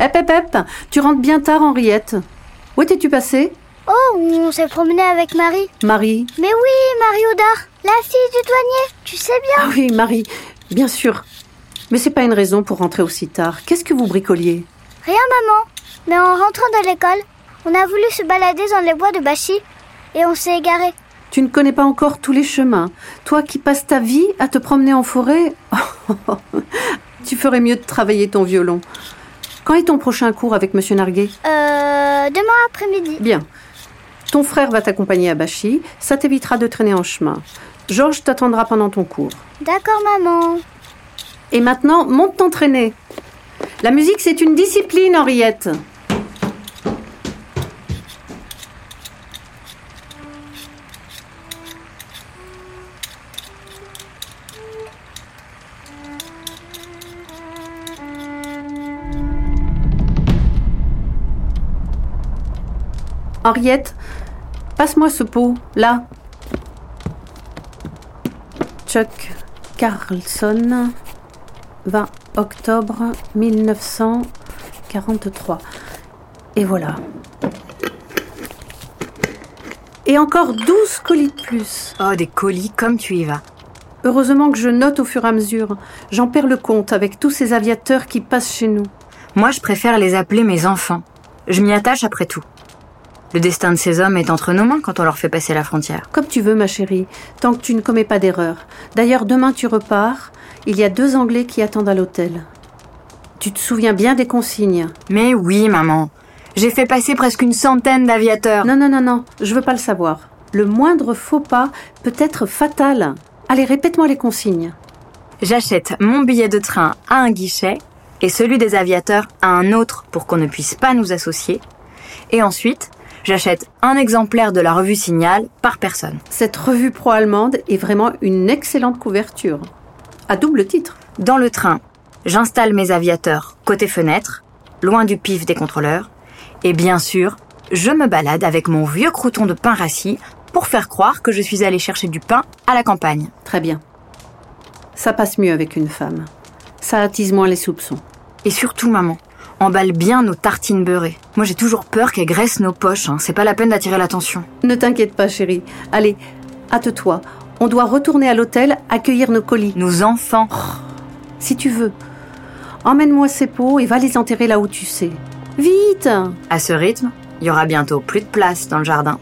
Hep, hep, hep, tu rentres bien tard, Henriette. Où étais-tu passée? Oh, on s'est promené avec Marie. Marie Mais oui, Marie Audard, la fille du douanier, tu sais bien. Ah oui, Marie, bien sûr. Mais c'est pas une raison pour rentrer aussi tard. Qu'est-ce que vous bricoliez? Rien, maman. Mais en rentrant de l'école, on a voulu se balader dans les bois de Bachy et on s'est égaré. Tu ne connais pas encore tous les chemins. Toi qui passes ta vie à te promener en forêt, tu ferais mieux de travailler ton violon. Quand est ton prochain cours avec Monsieur Narguet? Euh, demain après-midi. Bien. Ton frère va t'accompagner à Bachy, ça t'évitera de traîner en chemin. Georges t'attendra pendant ton cours. D'accord, maman. Et maintenant, monte t'entraîner. La musique, c'est une discipline, Henriette. Henriette, passe-moi ce pot, là. Chuck Carlson, 20 octobre 1943. Et voilà. Et encore 12 colis de plus. Oh, des colis comme tu y vas. Heureusement que je note au fur et à mesure. J'en perds le compte avec tous ces aviateurs qui passent chez nous. Moi, je préfère les appeler mes enfants. Je m'y attache après tout. Le destin de ces hommes est entre nos mains quand on leur fait passer la frontière. Comme tu veux, ma chérie, tant que tu ne commets pas d'erreur. D'ailleurs, demain tu repars. Il y a deux Anglais qui attendent à l'hôtel. Tu te souviens bien des consignes? Mais oui, maman. J'ai fait passer presque une centaine d'aviateurs. Non, non, non, non, je veux pas le savoir. Le moindre faux pas peut être fatal. Allez, répète-moi les consignes. J'achète mon billet de train à un guichet et celui des aviateurs à un autre pour qu'on ne puisse pas nous associer. Et ensuite, j'achète un exemplaire de la revue Signal par personne. Cette revue pro-allemande est vraiment une excellente couverture. À double titre. Dans le train, j'installe mes aviateurs côté fenêtre, loin du pif des contrôleurs. Et bien sûr, je me balade avec mon vieux crouton de pain rassis pour faire croire que je suis allée chercher du pain à la campagne. Très bien. Ça passe mieux avec une femme. Ça attise moins les soupçons. Et surtout, maman, emballe bien nos tartines beurrées. Moi, j'ai toujours peur qu'elles graissent nos poches. hein. C'est pas la peine d'attirer l'attention. Ne t'inquiète pas, chérie. Allez, hâte-toi. On doit retourner à l'hôtel, accueillir nos colis. Nos enfants. Si tu veux. Emmène-moi ces pots et va les enterrer là où tu sais. Vite À ce rythme, il y aura bientôt plus de place dans le jardin.